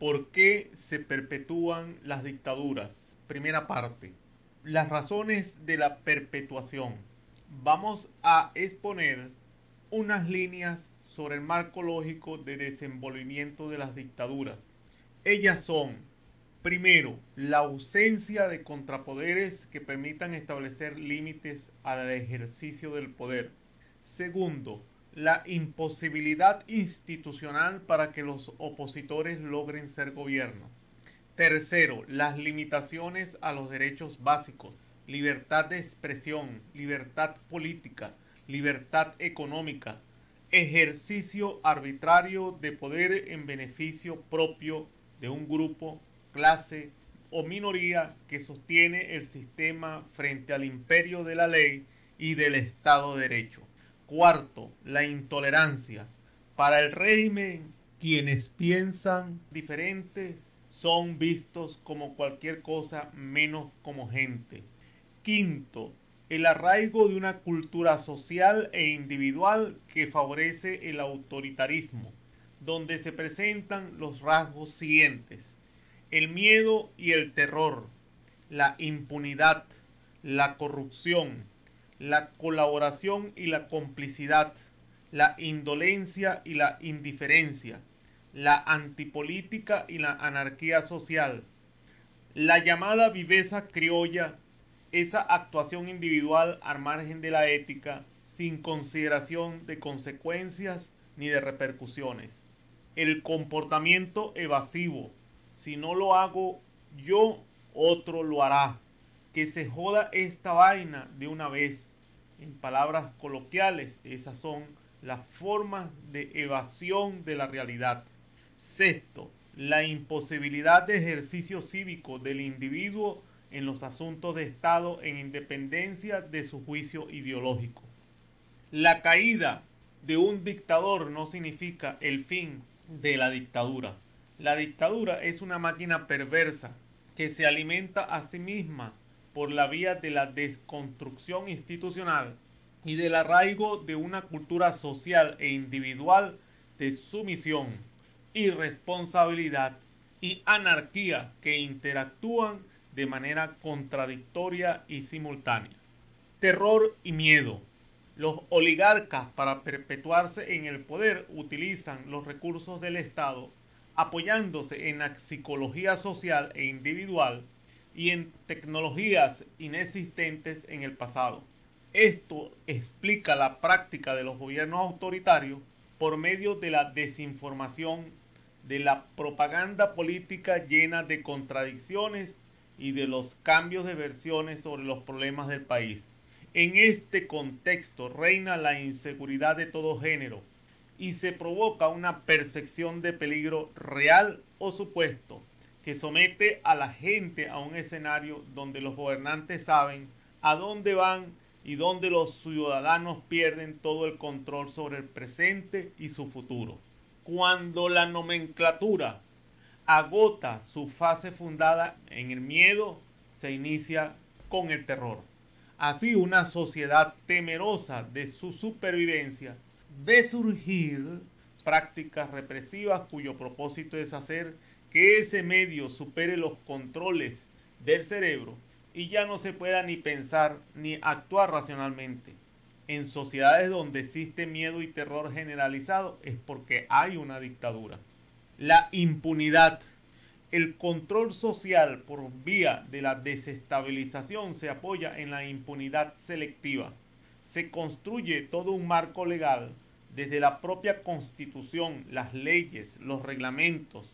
¿Por qué se perpetúan las dictaduras? Primera parte. Las razones de la perpetuación. Vamos a exponer unas líneas sobre el marco lógico de desenvolvimiento de las dictaduras. Ellas son, primero, la ausencia de contrapoderes que permitan establecer límites al ejercicio del poder. Segundo, la imposibilidad institucional para que los opositores logren ser gobierno. Tercero, las limitaciones a los derechos básicos, libertad de expresión, libertad política, libertad económica, ejercicio arbitrario de poder en beneficio propio de un grupo, clase o minoría que sostiene el sistema frente al imperio de la ley y del Estado de Derecho. Cuarto, la intolerancia. Para el régimen, quienes piensan diferente son vistos como cualquier cosa menos como gente. Quinto, el arraigo de una cultura social e individual que favorece el autoritarismo, donde se presentan los rasgos siguientes. El miedo y el terror, la impunidad, la corrupción, la colaboración y la complicidad, la indolencia y la indiferencia, la antipolítica y la anarquía social, la llamada viveza criolla, esa actuación individual al margen de la ética, sin consideración de consecuencias ni de repercusiones. El comportamiento evasivo, si no lo hago yo, otro lo hará. Que se joda esta vaina de una vez en palabras coloquiales, esas son las formas de evasión de la realidad. Sexto, la imposibilidad de ejercicio cívico del individuo en los asuntos de Estado en independencia de su juicio ideológico. La caída de un dictador no significa el fin de la dictadura. La dictadura es una máquina perversa que se alimenta a sí misma por la vía de la desconstrucción institucional y del arraigo de una cultura social e individual de sumisión, irresponsabilidad y anarquía que interactúan de manera contradictoria y simultánea. Terror y miedo. Los oligarcas para perpetuarse en el poder utilizan los recursos del Estado apoyándose en la psicología social e individual y en tecnologías inexistentes en el pasado. Esto explica la práctica de los gobiernos autoritarios por medio de la desinformación, de la propaganda política llena de contradicciones y de los cambios de versiones sobre los problemas del país. En este contexto reina la inseguridad de todo género y se provoca una percepción de peligro real o supuesto que somete a la gente a un escenario donde los gobernantes saben a dónde van y donde los ciudadanos pierden todo el control sobre el presente y su futuro. Cuando la nomenclatura agota su fase fundada en el miedo, se inicia con el terror. Así una sociedad temerosa de su supervivencia ve surgir prácticas represivas cuyo propósito es hacer que ese medio supere los controles del cerebro y ya no se pueda ni pensar ni actuar racionalmente. En sociedades donde existe miedo y terror generalizado es porque hay una dictadura. La impunidad. El control social por vía de la desestabilización se apoya en la impunidad selectiva. Se construye todo un marco legal desde la propia constitución, las leyes, los reglamentos,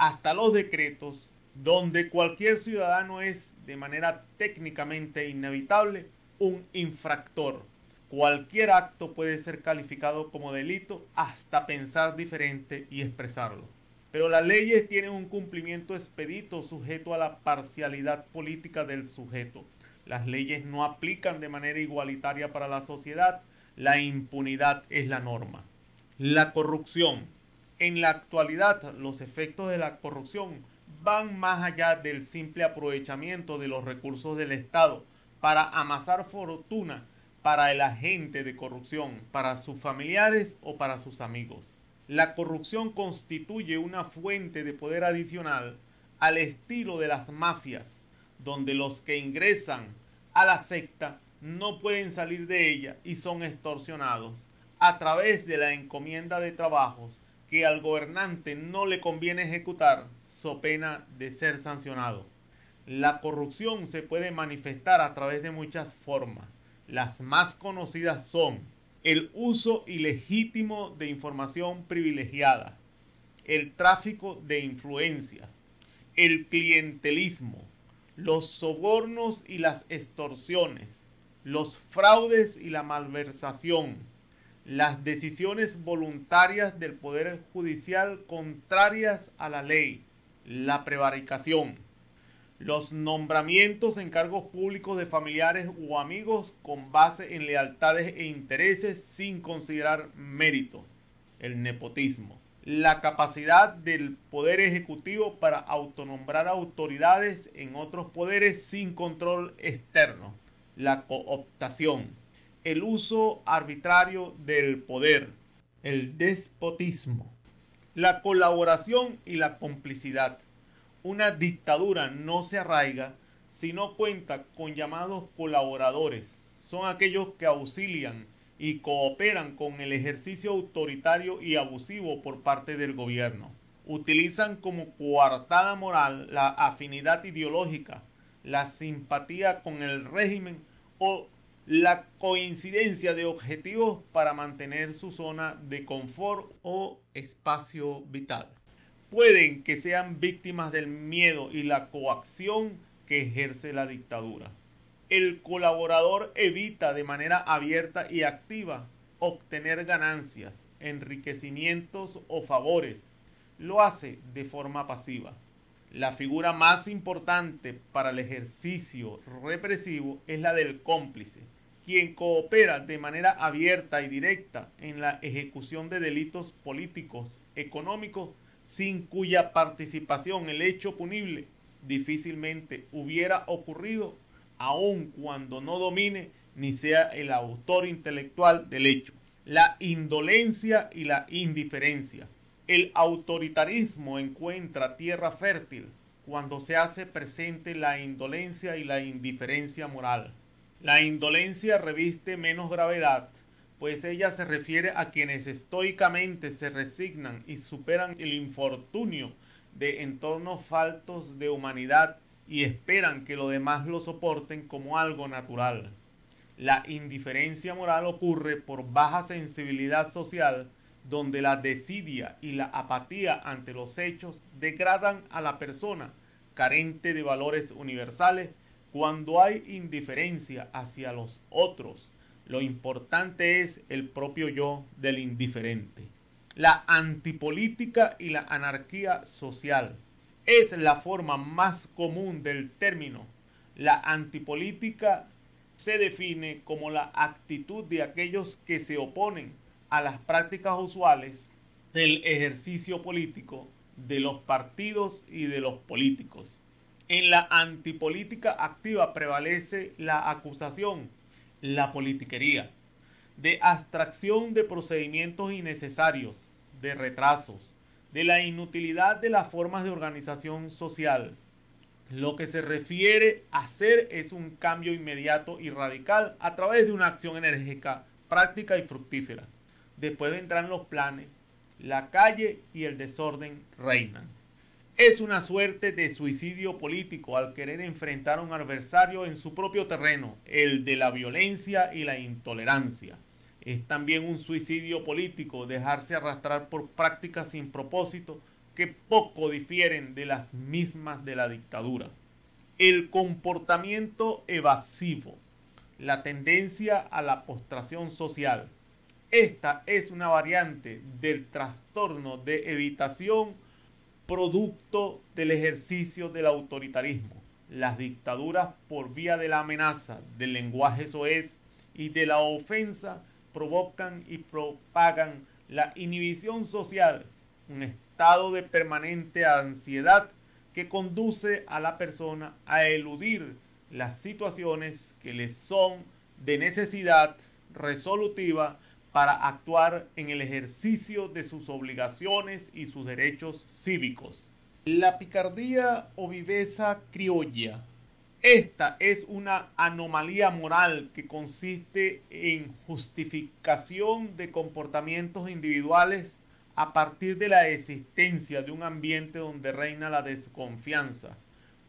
hasta los decretos, donde cualquier ciudadano es de manera técnicamente inevitable un infractor. Cualquier acto puede ser calificado como delito hasta pensar diferente y expresarlo. Pero las leyes tienen un cumplimiento expedito sujeto a la parcialidad política del sujeto. Las leyes no aplican de manera igualitaria para la sociedad. La impunidad es la norma. La corrupción en la actualidad, los efectos de la corrupción van más allá del simple aprovechamiento de los recursos del Estado para amasar fortuna para el agente de corrupción, para sus familiares o para sus amigos. La corrupción constituye una fuente de poder adicional al estilo de las mafias, donde los que ingresan a la secta no pueden salir de ella y son extorsionados a través de la encomienda de trabajos que al gobernante no le conviene ejecutar, so pena de ser sancionado. La corrupción se puede manifestar a través de muchas formas. Las más conocidas son el uso ilegítimo de información privilegiada, el tráfico de influencias, el clientelismo, los sobornos y las extorsiones, los fraudes y la malversación, las decisiones voluntarias del Poder Judicial contrarias a la ley, la prevaricación, los nombramientos en cargos públicos de familiares o amigos con base en lealtades e intereses sin considerar méritos, el nepotismo, la capacidad del Poder Ejecutivo para autonombrar autoridades en otros poderes sin control externo, la cooptación, el uso arbitrario del poder, el despotismo, la colaboración y la complicidad. Una dictadura no se arraiga si no cuenta con llamados colaboradores. Son aquellos que auxilian y cooperan con el ejercicio autoritario y abusivo por parte del gobierno. Utilizan como coartada moral la afinidad ideológica, la simpatía con el régimen o la coincidencia de objetivos para mantener su zona de confort o espacio vital. Pueden que sean víctimas del miedo y la coacción que ejerce la dictadura. El colaborador evita de manera abierta y activa obtener ganancias, enriquecimientos o favores. Lo hace de forma pasiva. La figura más importante para el ejercicio represivo es la del cómplice, quien coopera de manera abierta y directa en la ejecución de delitos políticos, económicos, sin cuya participación el hecho punible difícilmente hubiera ocurrido, aun cuando no domine ni sea el autor intelectual del hecho. La indolencia y la indiferencia. El autoritarismo encuentra tierra fértil cuando se hace presente la indolencia y la indiferencia moral. La indolencia reviste menos gravedad, pues ella se refiere a quienes estoicamente se resignan y superan el infortunio de entornos faltos de humanidad y esperan que los demás lo soporten como algo natural. La indiferencia moral ocurre por baja sensibilidad social, donde la desidia y la apatía ante los hechos degradan a la persona carente de valores universales cuando hay indiferencia hacia los otros, lo importante es el propio yo del indiferente. La antipolítica y la anarquía social es la forma más común del término. La antipolítica se define como la actitud de aquellos que se oponen a las prácticas usuales del ejercicio político de los partidos y de los políticos. En la antipolítica activa prevalece la acusación, la politiquería, de abstracción de procedimientos innecesarios, de retrasos, de la inutilidad de las formas de organización social. Lo que se refiere a hacer es un cambio inmediato y radical a través de una acción enérgica, práctica y fructífera. Después vendrán los planes, la calle y el desorden reinan. Es una suerte de suicidio político al querer enfrentar a un adversario en su propio terreno, el de la violencia y la intolerancia. Es también un suicidio político dejarse arrastrar por prácticas sin propósito que poco difieren de las mismas de la dictadura. El comportamiento evasivo, la tendencia a la postración social. Esta es una variante del trastorno de evitación producto del ejercicio del autoritarismo. Las dictaduras por vía de la amenaza, del lenguaje soez y de la ofensa provocan y propagan la inhibición social, un estado de permanente ansiedad que conduce a la persona a eludir las situaciones que le son de necesidad resolutiva para actuar en el ejercicio de sus obligaciones y sus derechos cívicos. La picardía o viveza criolla. Esta es una anomalía moral que consiste en justificación de comportamientos individuales a partir de la existencia de un ambiente donde reina la desconfianza.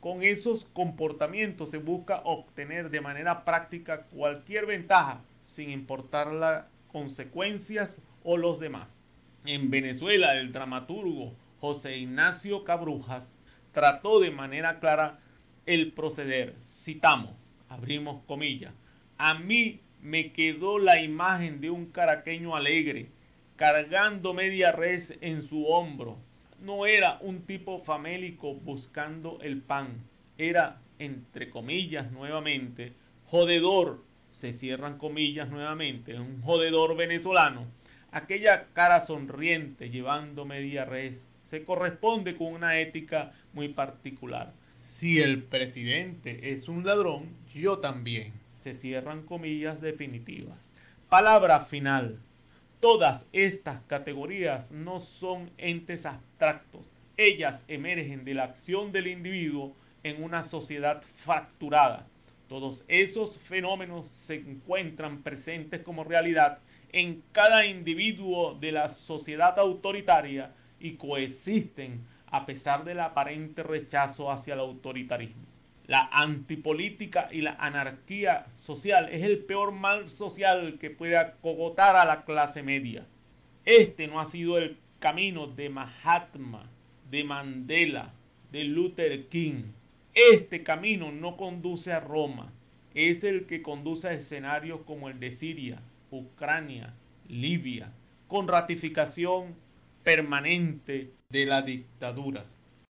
Con esos comportamientos se busca obtener de manera práctica cualquier ventaja sin importar las consecuencias o los demás. En Venezuela, el dramaturgo José Ignacio Cabrujas trató de manera clara el proceder. Citamos, abrimos comillas. A mí me quedó la imagen de un caraqueño alegre, cargando media res en su hombro. No era un tipo famélico buscando el pan, era, entre comillas nuevamente, jodedor, se cierran comillas nuevamente, un jodedor venezolano. Aquella cara sonriente llevando media res se corresponde con una ética muy particular. Si el presidente es un ladrón, yo también. Se cierran comillas definitivas. Palabra final. Todas estas categorías no son entes abstractos. Ellas emergen de la acción del individuo en una sociedad fracturada. Todos esos fenómenos se encuentran presentes como realidad en cada individuo de la sociedad autoritaria y coexisten a pesar del aparente rechazo hacia el autoritarismo. La antipolítica y la anarquía social es el peor mal social que puede acogotar a la clase media. Este no ha sido el camino de Mahatma, de Mandela, de Luther King. Este camino no conduce a Roma, es el que conduce a escenarios como el de Siria, Ucrania, Libia, con ratificación permanente de la dictadura.